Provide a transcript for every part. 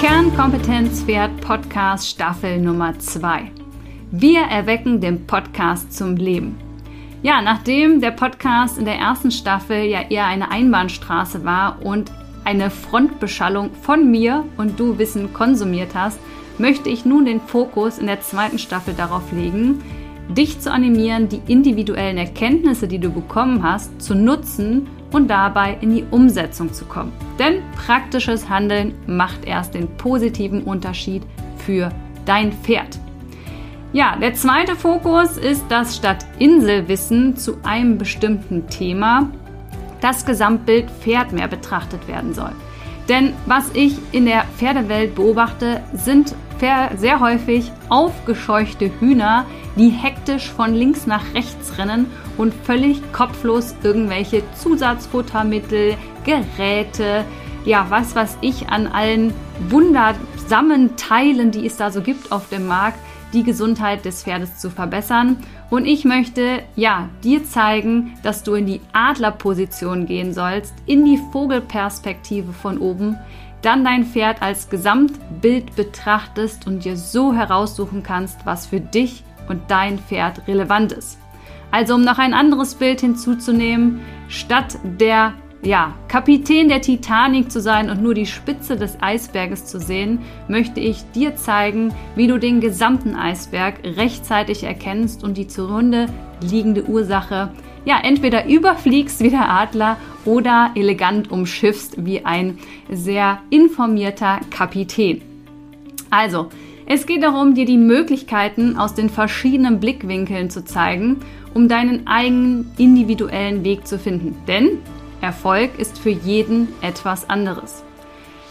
Kernkompetenz Pferd Podcast Staffel Nummer 2. Wir erwecken den Podcast zum Leben. Ja, nachdem der Podcast in der ersten Staffel ja eher eine Einbahnstraße war und eine Frontbeschallung von mir und du Wissen konsumiert hast, möchte ich nun den Fokus in der zweiten Staffel darauf legen, dich zu animieren, die individuellen Erkenntnisse, die du bekommen hast, zu nutzen und dabei in die Umsetzung zu kommen. Denn praktisches Handeln macht erst den positiven Unterschied für dein Pferd. Ja, der zweite Fokus ist, dass statt Inselwissen zu einem bestimmten Thema das Gesamtbild Pferd mehr betrachtet werden soll. Denn was ich in der Pferdewelt beobachte, sind sehr häufig aufgescheuchte Hühner, die hektisch von links nach rechts rennen und völlig kopflos irgendwelche Zusatzfuttermittel, Geräte, ja, was weiß ich, an allen wundersamen Teilen, die es da so gibt auf dem Markt, die Gesundheit des Pferdes zu verbessern. Und ich möchte, ja, dir zeigen, dass du in die Adlerposition gehen sollst, in die Vogelperspektive von oben, dann dein Pferd als Gesamtbild betrachtest und dir so heraussuchen kannst, was für dich und dein Pferd relevant ist. Also um noch ein anderes Bild hinzuzunehmen, statt der ja, Kapitän der Titanic zu sein und nur die Spitze des Eisberges zu sehen, möchte ich dir zeigen, wie du den gesamten Eisberg rechtzeitig erkennst und die zugrunde liegende Ursache ja entweder überfliegst wie der Adler oder elegant umschiffst wie ein sehr informierter Kapitän. Also, es geht darum, dir die Möglichkeiten aus den verschiedenen Blickwinkeln zu zeigen, um deinen eigenen individuellen Weg zu finden. Denn Erfolg ist für jeden etwas anderes.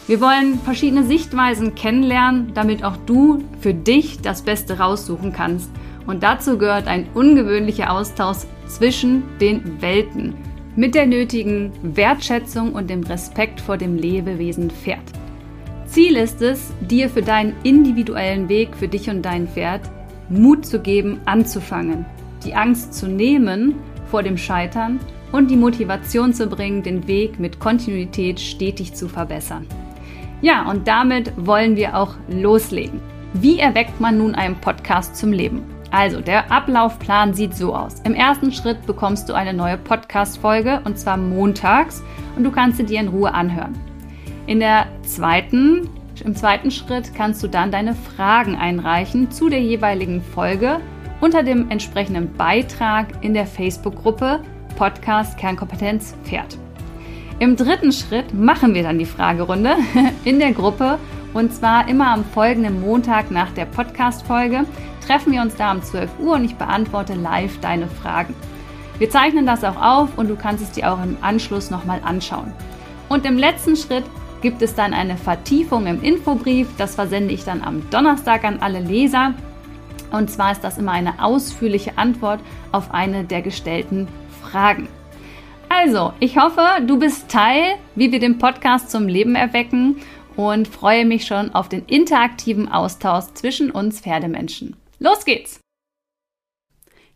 Wir wollen verschiedene Sichtweisen kennenlernen, damit auch du für dich das Beste raussuchen kannst. Und dazu gehört ein ungewöhnlicher Austausch zwischen den Welten mit der nötigen Wertschätzung und dem Respekt vor dem Lebewesen Pferd. Ziel ist es, dir für deinen individuellen Weg für dich und dein Pferd Mut zu geben, anzufangen, die Angst zu nehmen vor dem Scheitern und die Motivation zu bringen, den Weg mit Kontinuität stetig zu verbessern. Ja, und damit wollen wir auch loslegen. Wie erweckt man nun einen Podcast zum Leben? Also, der Ablaufplan sieht so aus. Im ersten Schritt bekommst du eine neue Podcast-Folge und zwar montags und du kannst sie dir in Ruhe anhören. In der zweiten, Im zweiten Schritt kannst du dann deine Fragen einreichen zu der jeweiligen Folge unter dem entsprechenden Beitrag in der Facebook-Gruppe Podcast Kernkompetenz Pferd. Im dritten Schritt machen wir dann die Fragerunde in der Gruppe und zwar immer am folgenden Montag nach der Podcast-Folge treffen wir uns da um 12 Uhr und ich beantworte live deine Fragen. Wir zeichnen das auch auf und du kannst es dir auch im Anschluss nochmal anschauen. Und im letzten Schritt gibt es dann eine Vertiefung im Infobrief. Das versende ich dann am Donnerstag an alle Leser. Und zwar ist das immer eine ausführliche Antwort auf eine der gestellten Fragen. Also, ich hoffe, du bist Teil, wie wir den Podcast zum Leben erwecken und freue mich schon auf den interaktiven Austausch zwischen uns Pferdemenschen. Los geht's!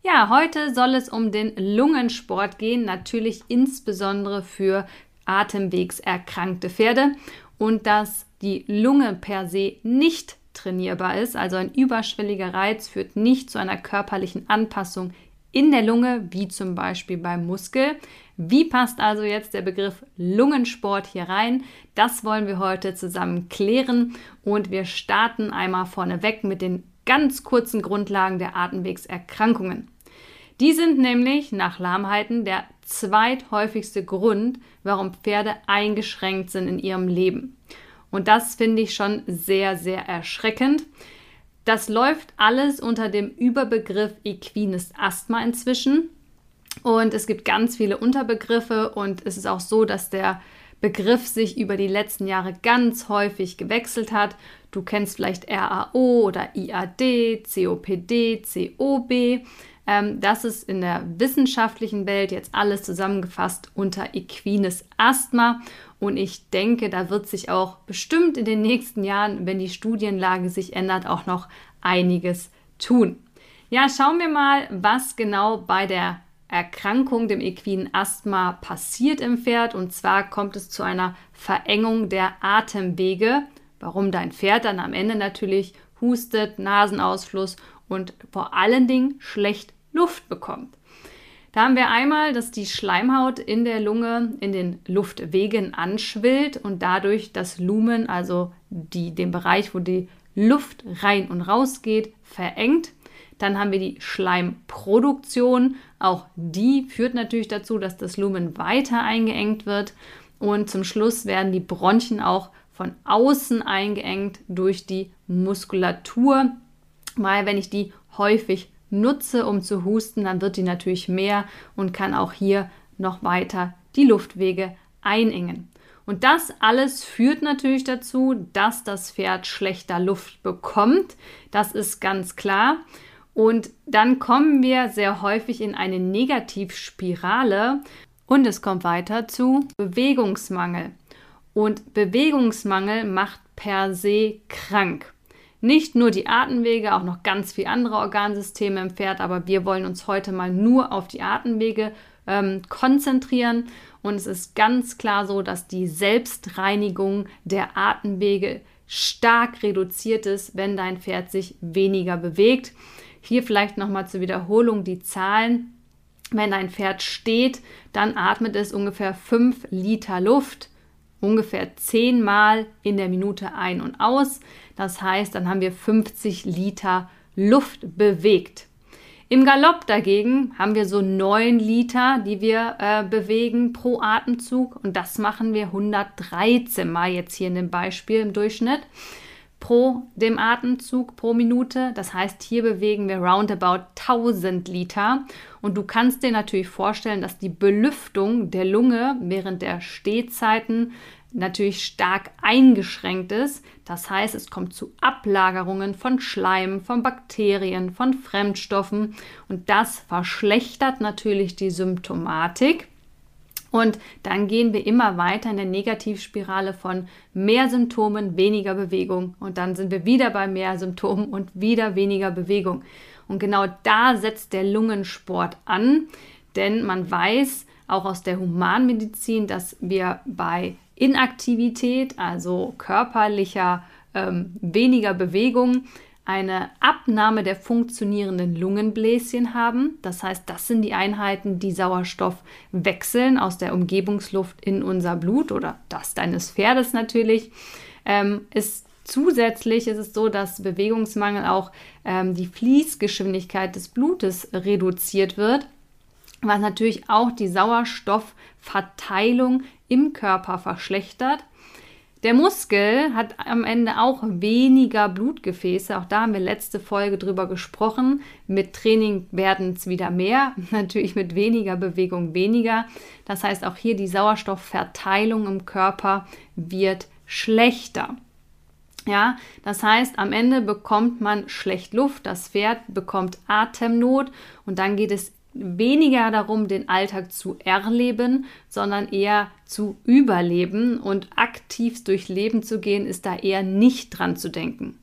Ja, heute soll es um den Lungensport gehen, natürlich insbesondere für atemwegserkrankte Pferde und dass die Lunge per se nicht trainierbar ist, also ein überschwelliger Reiz führt nicht zu einer körperlichen Anpassung in der Lunge, wie zum Beispiel beim Muskel. Wie passt also jetzt der Begriff Lungensport hier rein? Das wollen wir heute zusammen klären und wir starten einmal vorneweg mit den ganz kurzen Grundlagen der Atemwegserkrankungen. Die sind nämlich nach Lahmheiten der zweithäufigste Grund, warum Pferde eingeschränkt sind in ihrem Leben. Und das finde ich schon sehr, sehr erschreckend. Das läuft alles unter dem Überbegriff equines Asthma inzwischen. Und es gibt ganz viele Unterbegriffe und es ist auch so, dass der Begriff sich über die letzten Jahre ganz häufig gewechselt hat. Du kennst vielleicht RAO oder IAD, COPD, COB. Ähm, das ist in der wissenschaftlichen Welt jetzt alles zusammengefasst unter equines Asthma. Und ich denke, da wird sich auch bestimmt in den nächsten Jahren, wenn die Studienlage sich ändert, auch noch einiges tun. Ja, schauen wir mal, was genau bei der Erkrankung, dem equinen Asthma, passiert im Pferd. Und zwar kommt es zu einer Verengung der Atemwege warum dein Pferd dann am Ende natürlich hustet, Nasenausfluss und vor allen Dingen schlecht Luft bekommt. Da haben wir einmal, dass die Schleimhaut in der Lunge in den Luftwegen anschwillt und dadurch das Lumen, also die, den Bereich, wo die Luft rein und raus geht, verengt. Dann haben wir die Schleimproduktion. Auch die führt natürlich dazu, dass das Lumen weiter eingeengt wird. Und zum Schluss werden die Bronchien auch von außen eingeengt durch die Muskulatur, weil wenn ich die häufig nutze, um zu husten, dann wird die natürlich mehr und kann auch hier noch weiter die Luftwege einengen. Und das alles führt natürlich dazu, dass das Pferd schlechter Luft bekommt. Das ist ganz klar. Und dann kommen wir sehr häufig in eine Negativspirale und es kommt weiter zu Bewegungsmangel. Und Bewegungsmangel macht per se krank. Nicht nur die Atemwege, auch noch ganz viele andere Organsysteme im Pferd, aber wir wollen uns heute mal nur auf die Atemwege ähm, konzentrieren. Und es ist ganz klar so, dass die Selbstreinigung der Atemwege stark reduziert ist, wenn dein Pferd sich weniger bewegt. Hier vielleicht nochmal zur Wiederholung die Zahlen. Wenn ein Pferd steht, dann atmet es ungefähr 5 Liter Luft ungefähr zehnmal in der Minute ein und aus. Das heißt, dann haben wir 50 Liter Luft bewegt. Im Galopp dagegen haben wir so 9 Liter, die wir äh, bewegen pro Atemzug und das machen wir 113 Mal jetzt hier in dem Beispiel im Durchschnitt pro dem Atemzug pro Minute. Das heißt, hier bewegen wir roundabout 1000 Liter. Und du kannst dir natürlich vorstellen, dass die Belüftung der Lunge während der Stehzeiten natürlich stark eingeschränkt ist. Das heißt, es kommt zu Ablagerungen von Schleim, von Bakterien, von Fremdstoffen und das verschlechtert natürlich die Symptomatik. Und dann gehen wir immer weiter in der Negativspirale von mehr Symptomen, weniger Bewegung. Und dann sind wir wieder bei mehr Symptomen und wieder weniger Bewegung. Und genau da setzt der Lungensport an, denn man weiß auch aus der Humanmedizin, dass wir bei Inaktivität, also körperlicher ähm, weniger Bewegung, eine Abnahme der funktionierenden Lungenbläschen haben. Das heißt, das sind die Einheiten, die Sauerstoff wechseln aus der Umgebungsluft in unser Blut oder das deines Pferdes natürlich. Ähm, ist Zusätzlich ist es so, dass Bewegungsmangel auch ähm, die Fließgeschwindigkeit des Blutes reduziert wird, was natürlich auch die Sauerstoffverteilung im Körper verschlechtert. Der Muskel hat am Ende auch weniger Blutgefäße. Auch da haben wir letzte Folge drüber gesprochen. Mit Training werden es wieder mehr, natürlich mit weniger Bewegung weniger. Das heißt, auch hier die Sauerstoffverteilung im Körper wird schlechter. Ja, das heißt, am Ende bekommt man schlecht Luft, das Pferd bekommt Atemnot und dann geht es weniger darum, den Alltag zu erleben, sondern eher zu überleben und aktiv durch Leben zu gehen, ist da eher nicht dran zu denken.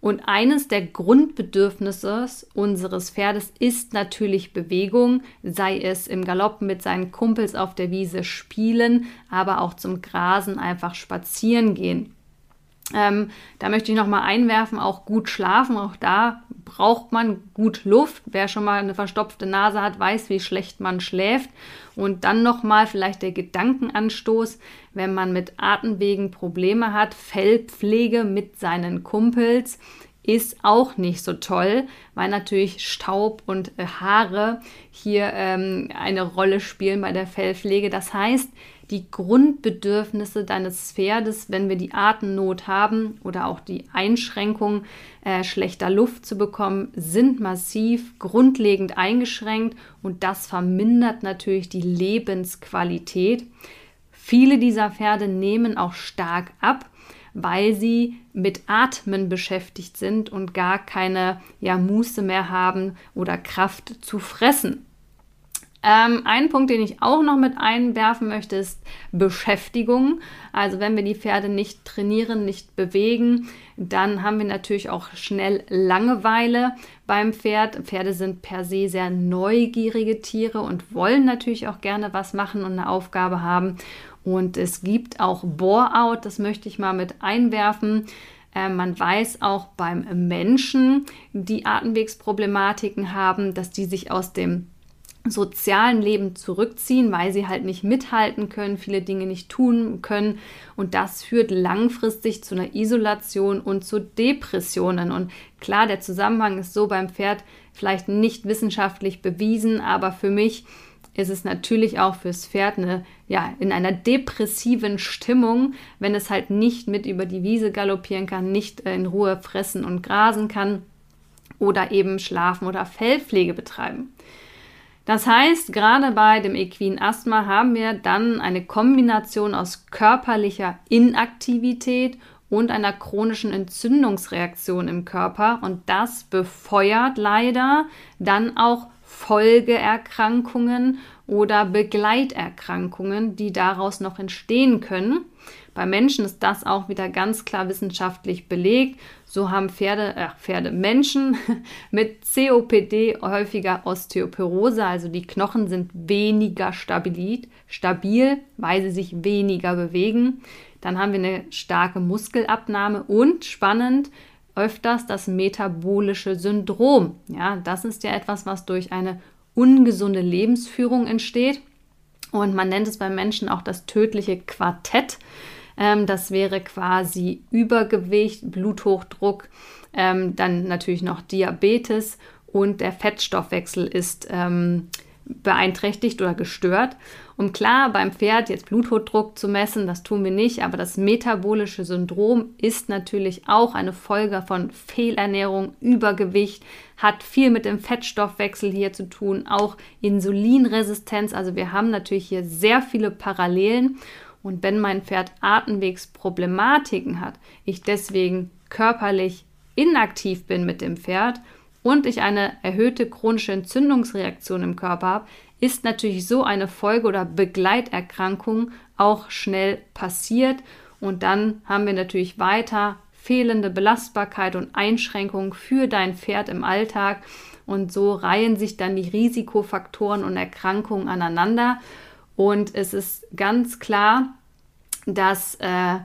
Und eines der Grundbedürfnisse unseres Pferdes ist natürlich Bewegung, sei es im Galopp mit seinen Kumpels auf der Wiese spielen, aber auch zum Grasen einfach spazieren gehen. Ähm, da möchte ich noch mal einwerfen, auch gut schlafen. Auch da braucht man gut Luft. Wer schon mal eine verstopfte Nase hat, weiß, wie schlecht man schläft. Und dann noch mal vielleicht der Gedankenanstoß, wenn man mit Atemwegen Probleme hat, Fellpflege mit seinen Kumpels ist auch nicht so toll, weil natürlich Staub und äh, Haare hier ähm, eine Rolle spielen bei der Fellpflege. Das heißt, die Grundbedürfnisse deines Pferdes, wenn wir die Atemnot haben oder auch die Einschränkung äh, schlechter Luft zu bekommen, sind massiv grundlegend eingeschränkt und das vermindert natürlich die Lebensqualität. Viele dieser Pferde nehmen auch stark ab, weil sie mit Atmen beschäftigt sind und gar keine ja, Muße mehr haben oder Kraft zu fressen. Ähm, ein Punkt, den ich auch noch mit einwerfen möchte, ist Beschäftigung. Also wenn wir die Pferde nicht trainieren, nicht bewegen, dann haben wir natürlich auch schnell Langeweile beim Pferd. Pferde sind per se sehr neugierige Tiere und wollen natürlich auch gerne was machen und eine Aufgabe haben. Und es gibt auch Bore-out, das möchte ich mal mit einwerfen. Äh, man weiß auch beim Menschen, die Atemwegsproblematiken haben, dass die sich aus dem sozialen Leben zurückziehen, weil sie halt nicht mithalten können, viele Dinge nicht tun können. Und das führt langfristig zu einer Isolation und zu Depressionen. Und klar, der Zusammenhang ist so beim Pferd vielleicht nicht wissenschaftlich bewiesen, aber für mich ist es natürlich auch fürs Pferd eine, ja, in einer depressiven Stimmung, wenn es halt nicht mit über die Wiese galoppieren kann, nicht in Ruhe fressen und grasen kann oder eben schlafen oder Fellpflege betreiben. Das heißt, gerade bei dem Equin Asthma haben wir dann eine Kombination aus körperlicher Inaktivität und einer chronischen Entzündungsreaktion im Körper und das befeuert leider dann auch Folgeerkrankungen oder Begleiterkrankungen, die daraus noch entstehen können. Bei Menschen ist das auch wieder ganz klar wissenschaftlich belegt. So haben Pferde, äh, Pferde, Menschen mit COPD häufiger Osteoporose, also die Knochen sind weniger stabil, stabil, weil sie sich weniger bewegen. Dann haben wir eine starke Muskelabnahme und spannend, öfters das metabolische Syndrom. Ja, das ist ja etwas, was durch eine ungesunde Lebensführung entsteht. Und man nennt es beim Menschen auch das tödliche Quartett. Ähm, das wäre quasi Übergewicht, Bluthochdruck, ähm, dann natürlich noch Diabetes und der Fettstoffwechsel ist ähm, beeinträchtigt oder gestört. Um klar beim Pferd jetzt Bluthochdruck zu messen, das tun wir nicht, aber das metabolische Syndrom ist natürlich auch eine Folge von Fehlernährung, Übergewicht, hat viel mit dem Fettstoffwechsel hier zu tun, auch Insulinresistenz. Also wir haben natürlich hier sehr viele Parallelen und wenn mein Pferd Atemwegsproblematiken hat, ich deswegen körperlich inaktiv bin mit dem Pferd und ich eine erhöhte chronische Entzündungsreaktion im Körper habe, ist natürlich so eine Folge- oder Begleiterkrankung auch schnell passiert. Und dann haben wir natürlich weiter fehlende Belastbarkeit und Einschränkungen für dein Pferd im Alltag. Und so reihen sich dann die Risikofaktoren und Erkrankungen aneinander. Und es ist ganz klar, dass äh,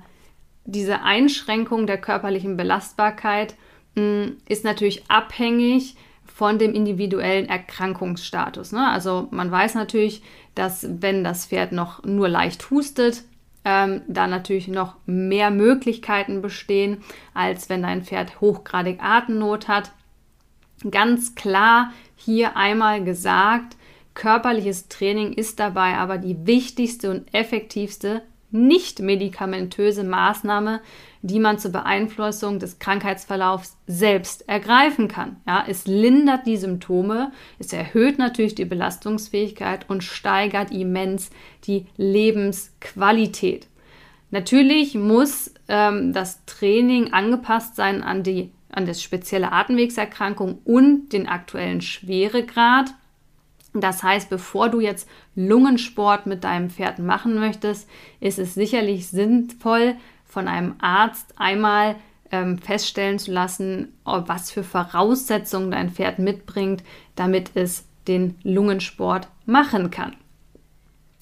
diese Einschränkung der körperlichen Belastbarkeit ist natürlich abhängig von dem individuellen Erkrankungsstatus. Ne? Also man weiß natürlich, dass wenn das Pferd noch nur leicht hustet, ähm, da natürlich noch mehr Möglichkeiten bestehen, als wenn dein Pferd hochgradig Atemnot hat. Ganz klar hier einmal gesagt, Körperliches Training ist dabei aber die wichtigste und effektivste nicht medikamentöse Maßnahme, die man zur Beeinflussung des Krankheitsverlaufs selbst ergreifen kann. Ja, es lindert die Symptome, es erhöht natürlich die Belastungsfähigkeit und steigert immens die Lebensqualität. Natürlich muss ähm, das Training angepasst sein an die an das spezielle Atemwegserkrankung und den aktuellen Schweregrad. Das heißt, bevor du jetzt Lungensport mit deinem Pferd machen möchtest, ist es sicherlich sinnvoll, von einem Arzt einmal ähm, feststellen zu lassen, was für Voraussetzungen dein Pferd mitbringt, damit es den Lungensport machen kann.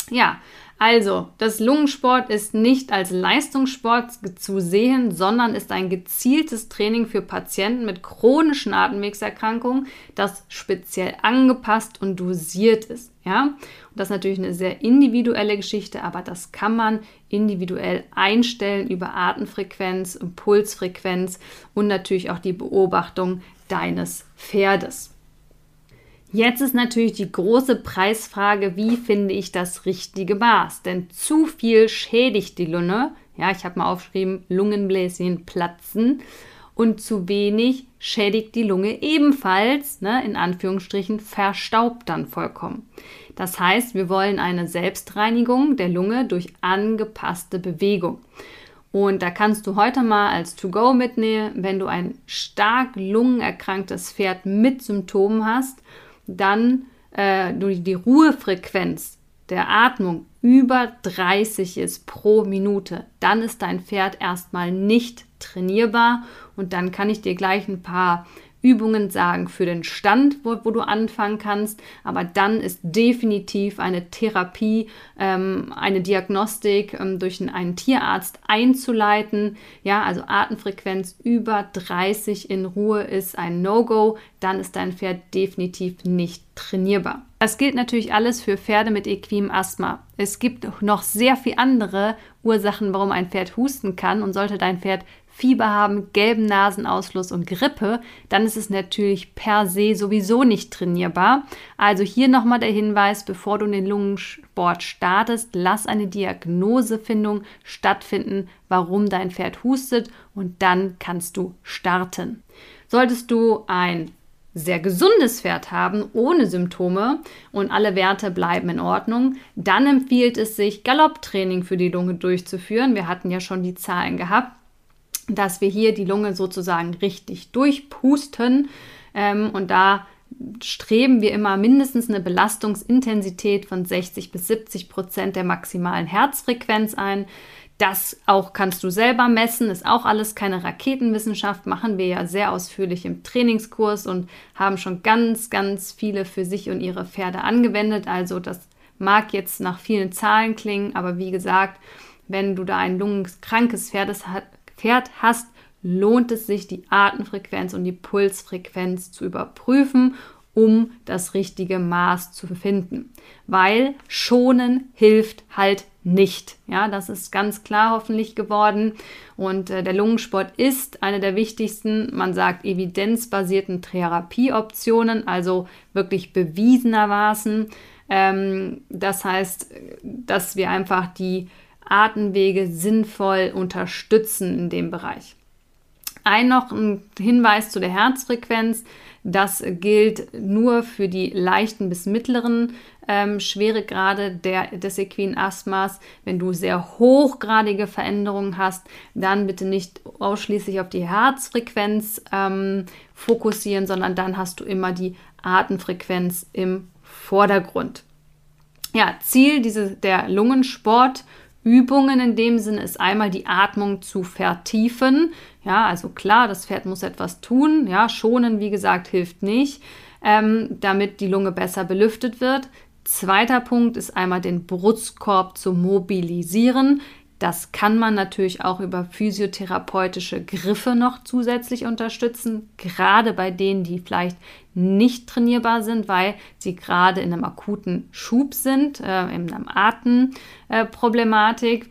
Ja, also, das Lungensport ist nicht als Leistungssport zu sehen, sondern ist ein gezieltes Training für Patienten mit chronischen Atemwegserkrankungen, das speziell angepasst und dosiert ist. Ja? Und das ist natürlich eine sehr individuelle Geschichte, aber das kann man individuell einstellen über Atemfrequenz, Pulsfrequenz und natürlich auch die Beobachtung deines Pferdes. Jetzt ist natürlich die große Preisfrage, wie finde ich das richtige Maß? Denn zu viel schädigt die Lunge. Ja, ich habe mal aufgeschrieben, Lungenbläschen platzen. Und zu wenig schädigt die Lunge ebenfalls, ne, in Anführungsstrichen, verstaubt dann vollkommen. Das heißt, wir wollen eine Selbstreinigung der Lunge durch angepasste Bewegung. Und da kannst du heute mal als To-Go mitnehmen, wenn du ein stark lungenerkranktes Pferd mit Symptomen hast dann äh, die Ruhefrequenz der Atmung über 30 ist pro Minute, dann ist dein Pferd erstmal nicht trainierbar und dann kann ich dir gleich ein paar Übungen sagen für den Stand, wo, wo du anfangen kannst. Aber dann ist definitiv eine Therapie, ähm, eine Diagnostik ähm, durch einen Tierarzt einzuleiten. Ja, also Atemfrequenz über 30 in Ruhe ist ein No-Go. Dann ist dein Pferd definitiv nicht trainierbar. Das gilt natürlich alles für Pferde mit equinem Asthma. Es gibt noch sehr viele andere Ursachen, warum ein Pferd husten kann und sollte dein Pferd Fieber haben, gelben Nasenausfluss und Grippe, dann ist es natürlich per se sowieso nicht trainierbar. Also hier nochmal der Hinweis, bevor du den Lungensport startest, lass eine Diagnosefindung stattfinden, warum dein Pferd hustet und dann kannst du starten. Solltest du ein sehr gesundes Pferd haben, ohne Symptome und alle Werte bleiben in Ordnung, dann empfiehlt es sich, Galopptraining für die Lunge durchzuführen. Wir hatten ja schon die Zahlen gehabt dass wir hier die Lunge sozusagen richtig durchpusten. Ähm, und da streben wir immer mindestens eine Belastungsintensität von 60 bis 70 Prozent der maximalen Herzfrequenz ein. Das auch kannst du selber messen, ist auch alles keine Raketenwissenschaft, machen wir ja sehr ausführlich im Trainingskurs und haben schon ganz, ganz viele für sich und ihre Pferde angewendet. Also das mag jetzt nach vielen Zahlen klingen, aber wie gesagt, wenn du da ein lungenkrankes Pferd Pferd hast, lohnt es sich, die Atemfrequenz und die Pulsfrequenz zu überprüfen, um das richtige Maß zu finden. Weil schonen hilft halt nicht. Ja, das ist ganz klar hoffentlich geworden. Und äh, der Lungensport ist eine der wichtigsten, man sagt, evidenzbasierten Therapieoptionen, also wirklich bewiesenermaßen. Ähm, das heißt, dass wir einfach die Atemwege sinnvoll unterstützen in dem Bereich. Ein noch ein Hinweis zu der Herzfrequenz. Das gilt nur für die leichten bis mittleren ähm, Schweregrade der, des equinen Asthmas. Wenn du sehr hochgradige Veränderungen hast, dann bitte nicht ausschließlich auf die Herzfrequenz ähm, fokussieren, sondern dann hast du immer die Atemfrequenz im Vordergrund. Ja, Ziel diese, der Lungensport Übungen in dem Sinne ist einmal die Atmung zu vertiefen. Ja, also klar, das Pferd muss etwas tun. Ja, schonen, wie gesagt, hilft nicht, ähm, damit die Lunge besser belüftet wird. Zweiter Punkt ist einmal den Brustkorb zu mobilisieren. Das kann man natürlich auch über physiotherapeutische Griffe noch zusätzlich unterstützen, gerade bei denen, die vielleicht nicht trainierbar sind, weil sie gerade in einem akuten Schub sind, äh, in einer Atemproblematik. Äh,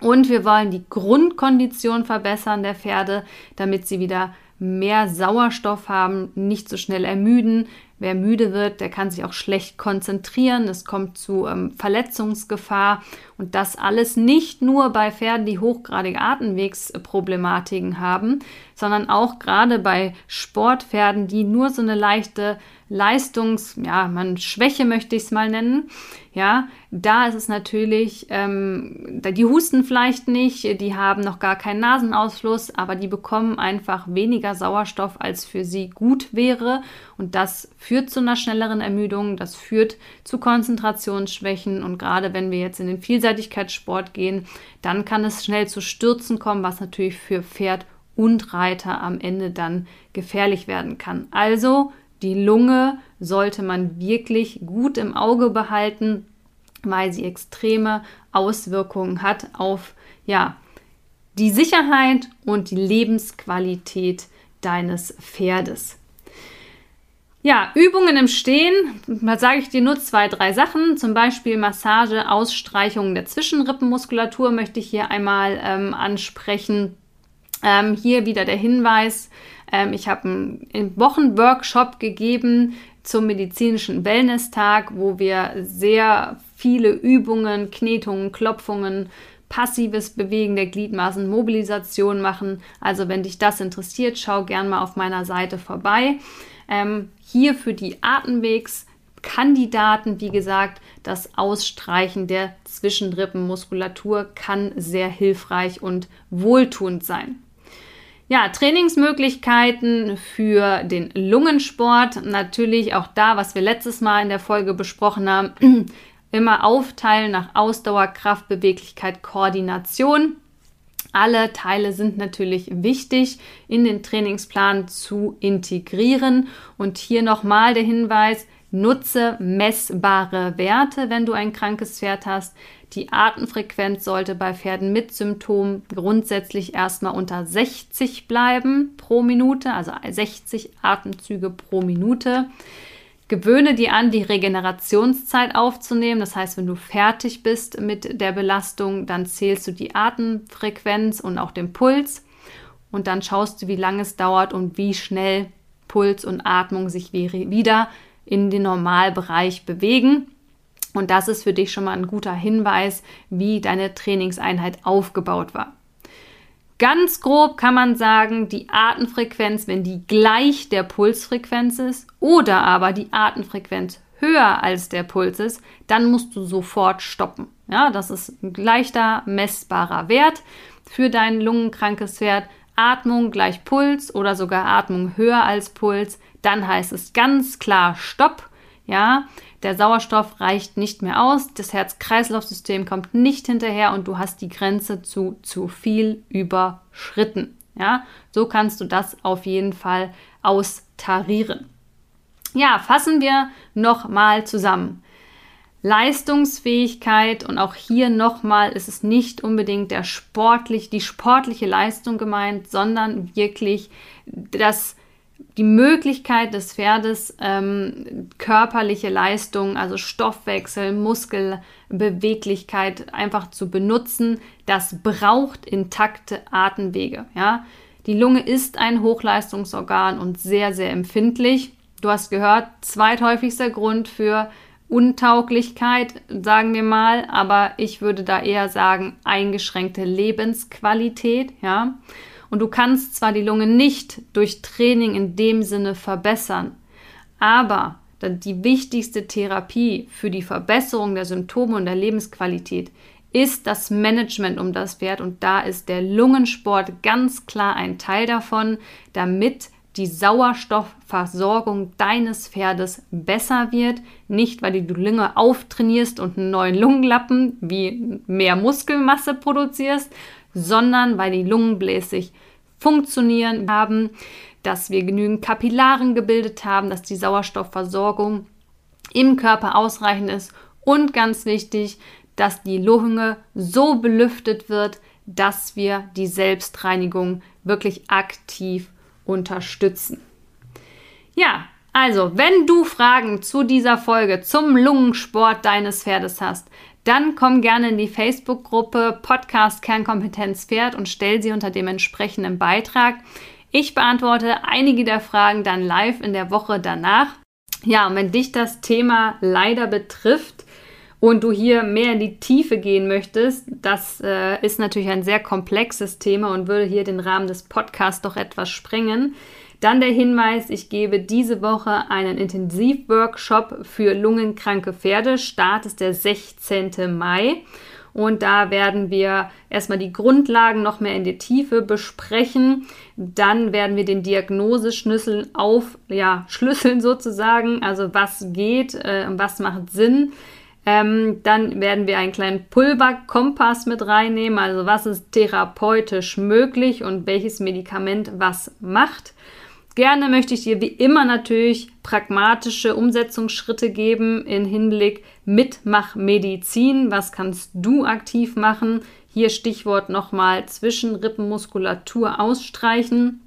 und wir wollen die Grundkondition verbessern der Pferde, damit sie wieder mehr Sauerstoff haben, nicht so schnell ermüden. Wer müde wird, der kann sich auch schlecht konzentrieren. Es kommt zu ähm, Verletzungsgefahr und das alles nicht nur bei Pferden, die hochgradige Atemwegsproblematiken haben, sondern auch gerade bei Sportpferden, die nur so eine leichte Leistungs, ja, man Schwäche möchte ich es mal nennen. Ja, da ist es natürlich, ähm, die husten vielleicht nicht, die haben noch gar keinen Nasenausfluss, aber die bekommen einfach weniger Sauerstoff, als für sie gut wäre. Und das führt zu einer schnelleren Ermüdung, das führt zu Konzentrationsschwächen. Und gerade wenn wir jetzt in den Vielseitigkeitssport gehen, dann kann es schnell zu Stürzen kommen, was natürlich für Pferd und Reiter am Ende dann gefährlich werden kann. Also die Lunge sollte man wirklich gut im Auge behalten, weil sie extreme Auswirkungen hat auf ja, die Sicherheit und die Lebensqualität deines Pferdes. Ja, Übungen im Stehen, da sage ich dir nur zwei, drei Sachen. Zum Beispiel Massage, Ausstreichung der Zwischenrippenmuskulatur möchte ich hier einmal ähm, ansprechen. Ähm, hier wieder der Hinweis, ähm, ich habe einen Wochenworkshop gegeben zum medizinischen Wellness-Tag, wo wir sehr viele Übungen, Knetungen, Klopfungen, passives Bewegen der Gliedmaßen, Mobilisation machen. Also wenn dich das interessiert, schau gern mal auf meiner Seite vorbei. Ähm, hier für die Atemwegskandidaten, wie gesagt, das Ausstreichen der Zwischenrippenmuskulatur kann sehr hilfreich und wohltuend sein. Ja, Trainingsmöglichkeiten für den Lungensport. Natürlich auch da, was wir letztes Mal in der Folge besprochen haben, immer aufteilen nach Ausdauer, Kraft, Beweglichkeit, Koordination. Alle Teile sind natürlich wichtig in den Trainingsplan zu integrieren. Und hier nochmal der Hinweis, nutze messbare Werte, wenn du ein krankes Pferd hast. Die Atemfrequenz sollte bei Pferden mit Symptomen grundsätzlich erstmal unter 60 bleiben pro Minute, also 60 Atemzüge pro Minute. Gewöhne dir an, die Regenerationszeit aufzunehmen. Das heißt, wenn du fertig bist mit der Belastung, dann zählst du die Atemfrequenz und auch den Puls. Und dann schaust du, wie lange es dauert und wie schnell Puls und Atmung sich wieder in den Normalbereich bewegen. Und das ist für dich schon mal ein guter Hinweis, wie deine Trainingseinheit aufgebaut war. Ganz grob kann man sagen, die Atemfrequenz, wenn die gleich der Pulsfrequenz ist oder aber die Atemfrequenz höher als der Puls ist, dann musst du sofort stoppen. Ja, das ist ein leichter messbarer Wert für dein lungenkrankes Pferd. Atmung gleich Puls oder sogar Atmung höher als Puls, dann heißt es ganz klar Stopp. Ja, der Sauerstoff reicht nicht mehr aus, das Herz-Kreislauf-System kommt nicht hinterher und du hast die Grenze zu zu viel überschritten. Ja, so kannst du das auf jeden Fall austarieren. Ja, fassen wir nochmal zusammen. Leistungsfähigkeit und auch hier nochmal ist es nicht unbedingt der sportlich, die sportliche Leistung gemeint, sondern wirklich das die Möglichkeit des Pferdes, ähm, körperliche Leistung, also Stoffwechsel, Muskelbeweglichkeit einfach zu benutzen, das braucht intakte Atemwege. Ja? Die Lunge ist ein Hochleistungsorgan und sehr, sehr empfindlich. Du hast gehört, zweithäufigster Grund für Untauglichkeit, sagen wir mal, aber ich würde da eher sagen eingeschränkte Lebensqualität, ja. Und du kannst zwar die Lunge nicht durch Training in dem Sinne verbessern, aber die wichtigste Therapie für die Verbesserung der Symptome und der Lebensqualität ist das Management um das Pferd und da ist der Lungensport ganz klar ein Teil davon, damit die Sauerstoffversorgung deines Pferdes besser wird. Nicht, weil du die Lunge auftrainierst und einen neuen Lungenlappen wie mehr Muskelmasse produzierst, sondern weil die Lungen bläsig funktionieren haben, dass wir genügend Kapillaren gebildet haben, dass die Sauerstoffversorgung im Körper ausreichend ist und ganz wichtig, dass die Lunge so belüftet wird, dass wir die Selbstreinigung wirklich aktiv unterstützen. Ja, also, wenn du Fragen zu dieser Folge zum Lungensport deines Pferdes hast, dann komm gerne in die Facebook-Gruppe Podcast Kernkompetenz Pferd und stell sie unter dem entsprechenden Beitrag. Ich beantworte einige der Fragen dann live in der Woche danach. Ja, und wenn dich das Thema leider betrifft und du hier mehr in die Tiefe gehen möchtest, das äh, ist natürlich ein sehr komplexes Thema und würde hier den Rahmen des Podcasts doch etwas sprengen. Dann der Hinweis, ich gebe diese Woche einen Intensivworkshop für lungenkranke Pferde. Start ist der 16. Mai. Und da werden wir erstmal die Grundlagen noch mehr in die Tiefe besprechen. Dann werden wir den Diagnoseschlüssel auf, ja, sozusagen. Also was geht, äh, was macht Sinn. Ähm, dann werden wir einen kleinen Pulverkompass mit reinnehmen. Also was ist therapeutisch möglich und welches Medikament was macht. Gerne möchte ich dir wie immer natürlich pragmatische Umsetzungsschritte geben in Hinblick Mitmachmedizin. Was kannst du aktiv machen? Hier Stichwort nochmal Zwischenrippenmuskulatur ausstreichen.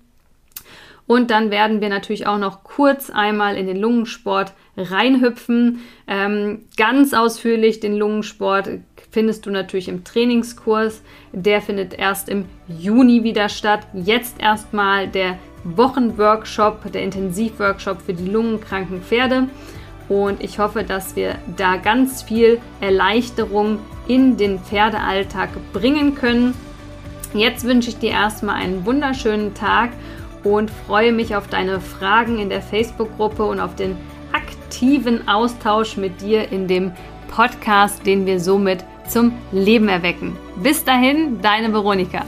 Und dann werden wir natürlich auch noch kurz einmal in den Lungensport reinhüpfen. Ähm, ganz ausführlich den Lungensport findest du natürlich im Trainingskurs. Der findet erst im Juni wieder statt. Jetzt erstmal der Wochenworkshop, der Intensivworkshop für die lungenkranken Pferde. Und ich hoffe, dass wir da ganz viel Erleichterung in den Pferdealltag bringen können. Jetzt wünsche ich dir erstmal einen wunderschönen Tag und freue mich auf deine Fragen in der Facebook-Gruppe und auf den aktiven Austausch mit dir in dem Podcast, den wir somit zum Leben erwecken. Bis dahin, deine Veronika.